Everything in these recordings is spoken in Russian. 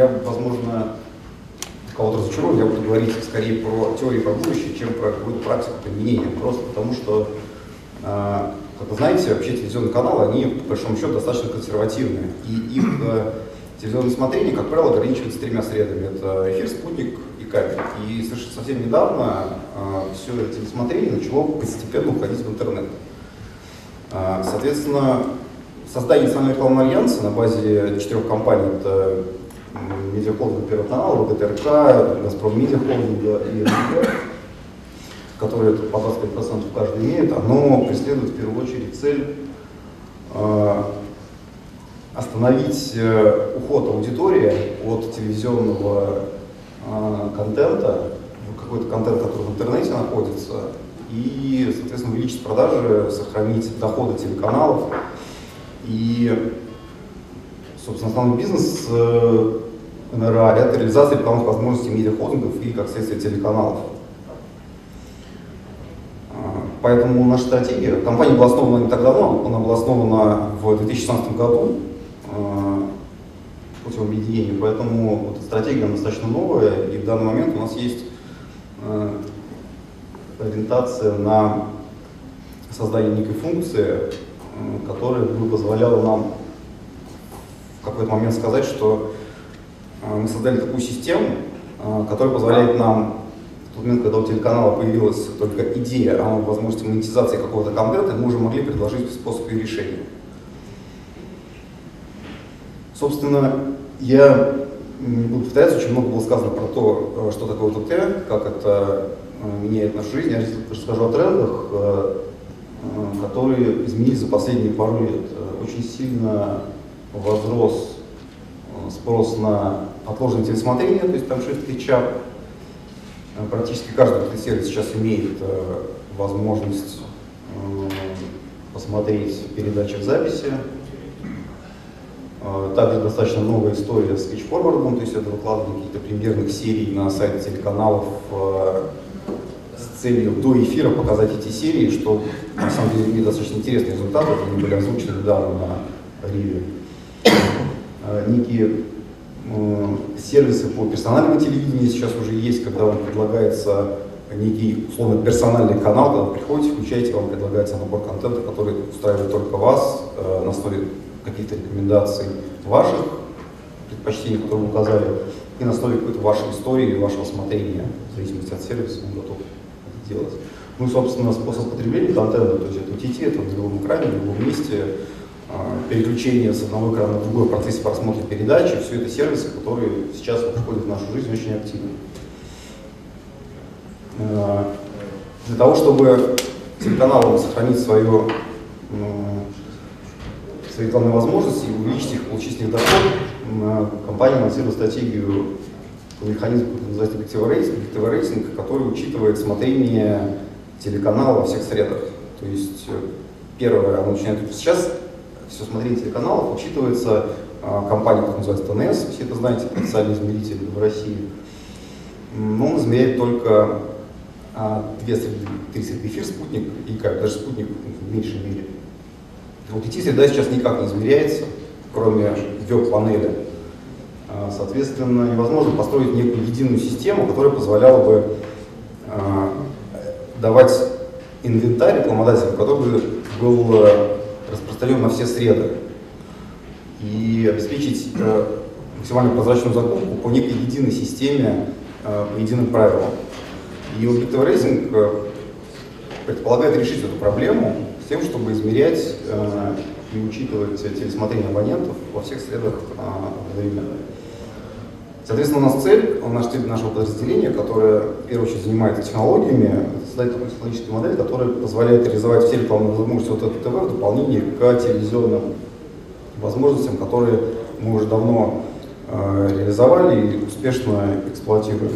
я, возможно, кого-то разочарую, я буду говорить скорее про теорию про будущее, чем про какую-то практику применения. Просто потому что, э, как вы знаете, вообще телевизионные каналы, они, по большому счету, достаточно консервативные. И их э, телевизионное смотрение, как правило, ограничивается тремя средами. Это эфир, спутник и кабель. И совершенно совсем недавно э, все это телесмотрение начало постепенно уходить в интернет. Э, соответственно, создание Национального рекламного альянса на базе четырех компаний, это медиахолдинга Первого канала, ВГТРК, Газпром Медиа Холдинга и которые по 25% каждый имеет, оно преследует в первую очередь цель э, остановить э, уход аудитории от телевизионного э, контента, какой-то контент, который в интернете находится, и, соответственно, увеличить продажи, сохранить доходы телеканалов. И, собственно, основной бизнес э, НРА – это реализация рекламных возможностей медиахолдингов и, как следствие, телеканалов. Поэтому наша стратегия, компания была основана не так давно, она была основана в 2016 году э, путем объединения, поэтому вот стратегия достаточно новая, и в данный момент у нас есть э, ориентация на создание некой функции, которая бы позволяла нам в какой-то момент сказать, что мы создали такую систему, которая позволяет нам в тот момент, когда у телеканала появилась только идея о возможности монетизации какого-то контента, мы уже могли предложить способ ее решения. Собственно, я не буду повторяться, очень много было сказано про то, э, что такое ОТТ, как это э, меняет нашу жизнь. Я расскажу о трендах, э, которые изменились за последние пару лет. Очень сильно возрос спрос на отложенное телесмотрение, то есть там shift кетчап, Э, практически каждый сервис сейчас имеет э, возможность э, посмотреть передачи в записи. Также достаточно новая история с форвардом, то есть это выкладывание каких-то премьерных серий на сайты телеканалов с целью до эфира показать эти серии, что на самом деле имеет достаточно интересный результат. Они были озвучены недавно на Риве. Некие Э, сервисы по персональному телевидению сейчас уже есть, когда вам предлагается некий условно персональный канал, когда вы приходите, включаете, вам предлагается набор контента, который устраивает только вас э, на основе каких-то рекомендаций ваших предпочтений, которые вы указали, и на основе какой-то вашей истории и вашего смотрения, в зависимости от сервиса, он готов это делать. Ну и, собственно, способ потребления контента, то есть это UTT, это в любом экране, в любом месте, а, переключение с одного экрана на другой в процессе просмотра передачи, все это сервисы, которые сейчас входят в нашу жизнь очень активно. А, для того, чтобы телеканалам сохранить свое, свои рекламные возможности и увеличить их, получить с них доход, компания анонсировала стратегию механизм, называется объективный рейтинг, объективный рейтинг, который учитывает смотрение телеканала во всех средах. То есть э, первое, оно начинает сейчас все смотрение телеканалов учитывается а, компания, как называется, ТНС, все это знаете, официальный измеритель в России. Но он измеряет только а, две среды, три среды, эфир, спутник и как, даже спутник в меньшей мере. Вот эти среда сейчас никак не измеряется, кроме веб-панели. А, соответственно, невозможно построить некую единую систему, которая позволяла бы давать инвентарь рекламодателю, который бы был распространен на все среды и обеспечить э, максимально прозрачную закупку по некой единой системе, э, по единым правилам. И Objective Racing э, предполагает решить эту проблему с тем, чтобы измерять э, и учитывать телесмотрение абонентов во всех средах э, одновременно. Соответственно, у нас цель, наш цель нашего подразделения, которое в первую очередь занимается технологиями, создать такую технологическую модель, которая позволяет реализовать все рекламные возможности от ТВ в дополнение к телевизионным возможностям, которые мы уже давно э, реализовали и успешно эксплуатируем.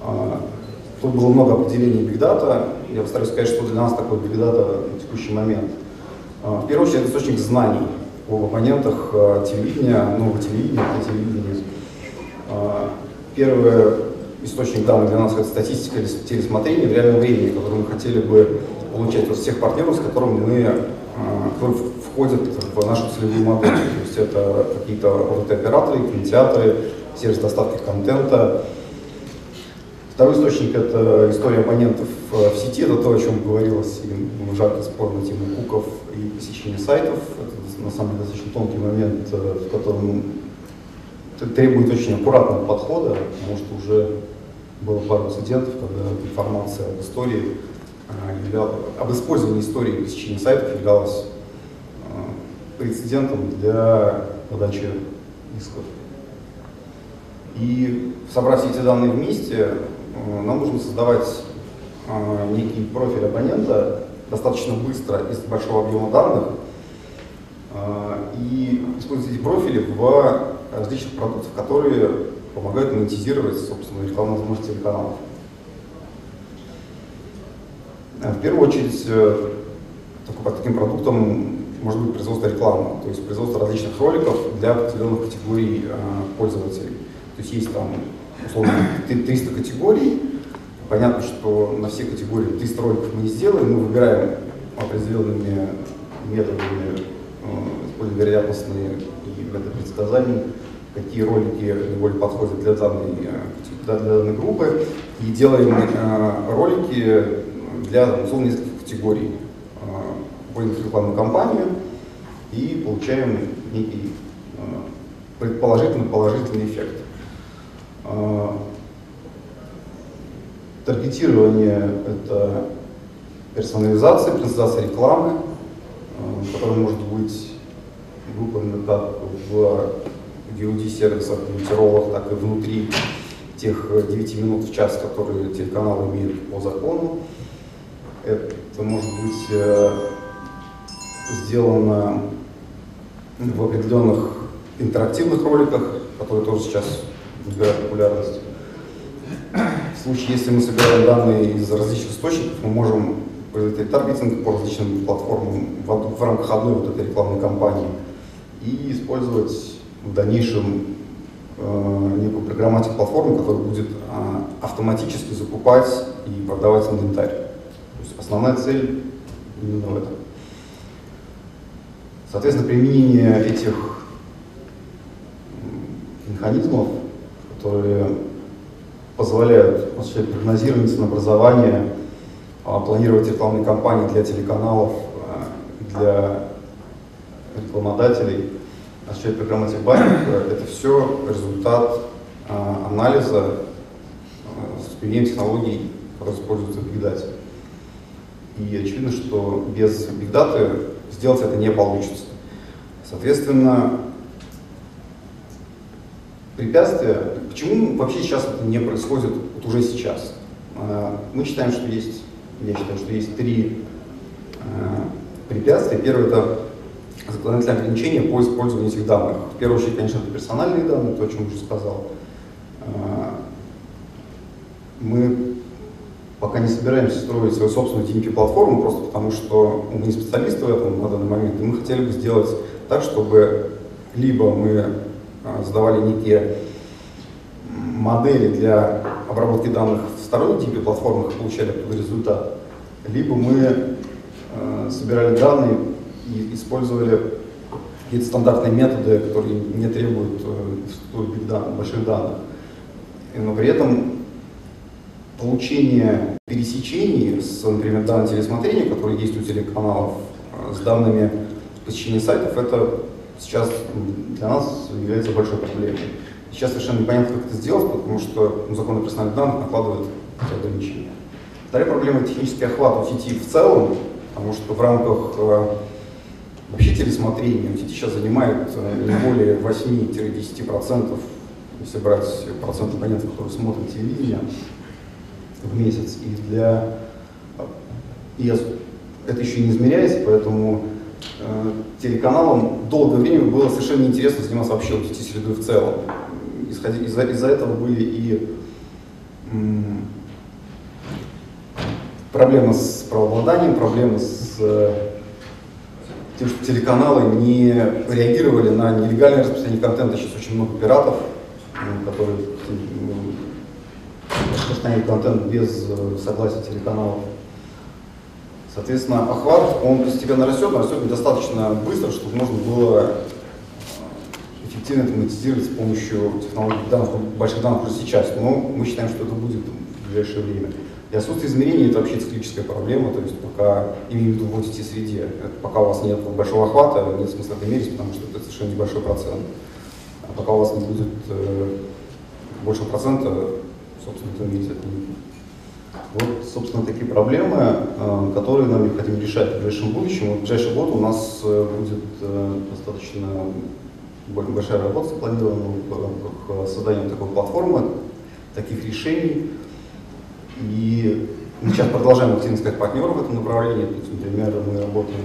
Э, тут было много определений Big Data. Я постараюсь сказать, что для нас такое Big Data на текущий момент. Э, в первую очередь, это источник знаний об абонентах э, телевидения, нового телевидения, телевидения. Э, первое источник данных для нас это статистика телесмотрения в реальном времени, которую мы хотели бы получать от всех партнеров, с которыми мы которые входят в нашу целевую модель. То есть это какие-то ОТТ-операторы, кинотеатры, сервис доставки контента. Второй источник – это история абонентов в сети, это то, о чем говорилось, и жаркий спор на тему куков и посещения сайтов. Это на самом деле достаточно тонкий момент, э, в котором требует очень аккуратного подхода, потому что уже было пару инцидентов, когда информация об истории, э, об использовании истории посещения сайтов являлась э, прецедентом для подачи исков. И собрав все эти данные вместе, нам нужно создавать некий профиль абонента достаточно быстро из большого объема данных и использовать эти профили в различных продуктов, которые помогают монетизировать, собственно, рекламные возможности телеканалов. Э, в первую очередь, э, такой, таким продуктом может быть производство рекламы, то есть производство различных роликов для определенных категорий пользователей. То есть есть там, условно, 300 категорий, понятно, что на все категории 300 роликов мы не сделаем, мы выбираем определенными методами, э, используя вероятностные и методы предсказаний, какие ролики наиболее подходят для данной, э, для данной группы, и делаем э, ролики для условно нескольких категорий. Вводим рекламную кампанию и получаем некий предположительный положительный эффект. Таргетирование – это персонализация, персонализация рекламы, которая может быть выполнена как в VOD-сервисах, так и внутри тех 9 минут в час, которые телеканал имеет по закону. Это может быть э, сделано в определенных интерактивных роликах, которые тоже сейчас набирают популярность. В случае, если мы собираем данные из различных источников, мы можем производить таргетинг по различным платформам в, в рамках одной вот этой рекламной кампании и использовать в дальнейшем э, некую программатику платформы, которая будет э, автоматически закупать и продавать инвентарь. То есть основная цель именно в этом. Соответственно, применение этих механизмов, которые позволяют осуществлять прогнозирование ценообразования, а, планировать рекламные кампании для телеканалов, э, для рекламодателей – осуществлять программатик баннинг, это все результат а, анализа а, с применением технологий, которые используются в Big Data. И очевидно, что без Big Data сделать это не получится. Соответственно, препятствия, почему вообще сейчас это не происходит вот уже сейчас? А, мы считаем, что есть, я считаю, что есть три препятствия. Первое это законодательные ограничения по использованию этих данных. В первую очередь, конечно, это персональные данные, то, о чем уже сказал. А, мы пока не собираемся строить свою собственную DMP-платформу, просто потому что мы не специалисты в этом на данный момент, и мы хотели бы сделать так, чтобы либо мы а, задавали некие модели для обработки данных в сторонних DMP-платформах и получали оттуда результат, либо мы а, собирали данные и использовали какие-то стандартные методы, которые не требуют э, больших данных. Но при этом получение пересечений с, например, данными телесмотрения, которые есть у телеканалов, э, с данными посещения сайтов, это сейчас для нас является большой проблемой. Сейчас совершенно непонятно, как это сделать, потому что ну, закон персональных данных накладывает ограничения. Вторая проблема – технический охват сети в целом, потому что в рамках э, Вообще телесмотрение у сейчас занимает э, не более 8-10%, если брать процент абонентов, которые смотрят телевидение в месяц. И для и это еще не измеряется, поэтому э, телеканалам долгое время было совершенно неинтересно заниматься вообще вот средой в целом. Из-за из этого были и проблемы с правообладанием, проблемы с э, тем, что телеканалы не реагировали на нелегальное распространение контента. Сейчас очень много пиратов, которые распространять контент без э, согласия телеканалов. Соответственно, охват, он постепенно растет, но растет недостаточно быстро, чтобы можно было эффективно это монетизировать с помощью технологий данных, больших данных уже сейчас. Но мы считаем, что это будет в ближайшее время. И отсутствие измерений – это вообще циклическая проблема, то есть пока, имею в виду в OTT-среде, пока у вас нет большого охвата, нет смысла это мерить, потому что это совершенно небольшой процент. А пока у вас не будет э, большего процента, собственно, это мерить это не вот, собственно, такие проблемы, э, которые нам необходимо решать в ближайшем будущем. Вот в ближайший год у нас э, будет э, достаточно большая работа запланирована в рамках создания такой платформы, таких решений. И мы сейчас продолжаем активно искать партнеров в этом направлении. То есть, например, мы работаем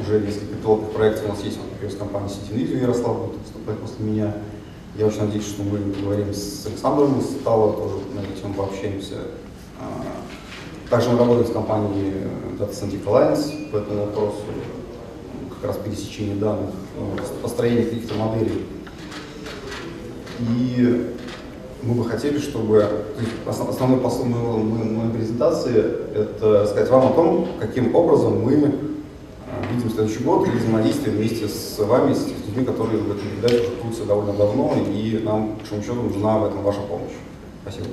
уже несколько пилотных проектов. У нас есть, например, с компанией Ситинвизию Ярослав будет выступать после меня. Я очень надеюсь, что мы поговорим с Александром Стало, тоже на эту тему пообщаемся. А, также мы работаем с компанией Data Scientific Alliance по этому вопросу, как раз пересечение данных, ну, построение каких-то моделей. И мы бы хотели, чтобы основной посыл моей, моей презентации – это сказать вам о том, каким образом мы а, видим следующий год и взаимодействие вместе с вами, с людьми, которые в этом передаче уже довольно давно, и нам, по большому счету, нужна в этом ваша помощь. Спасибо.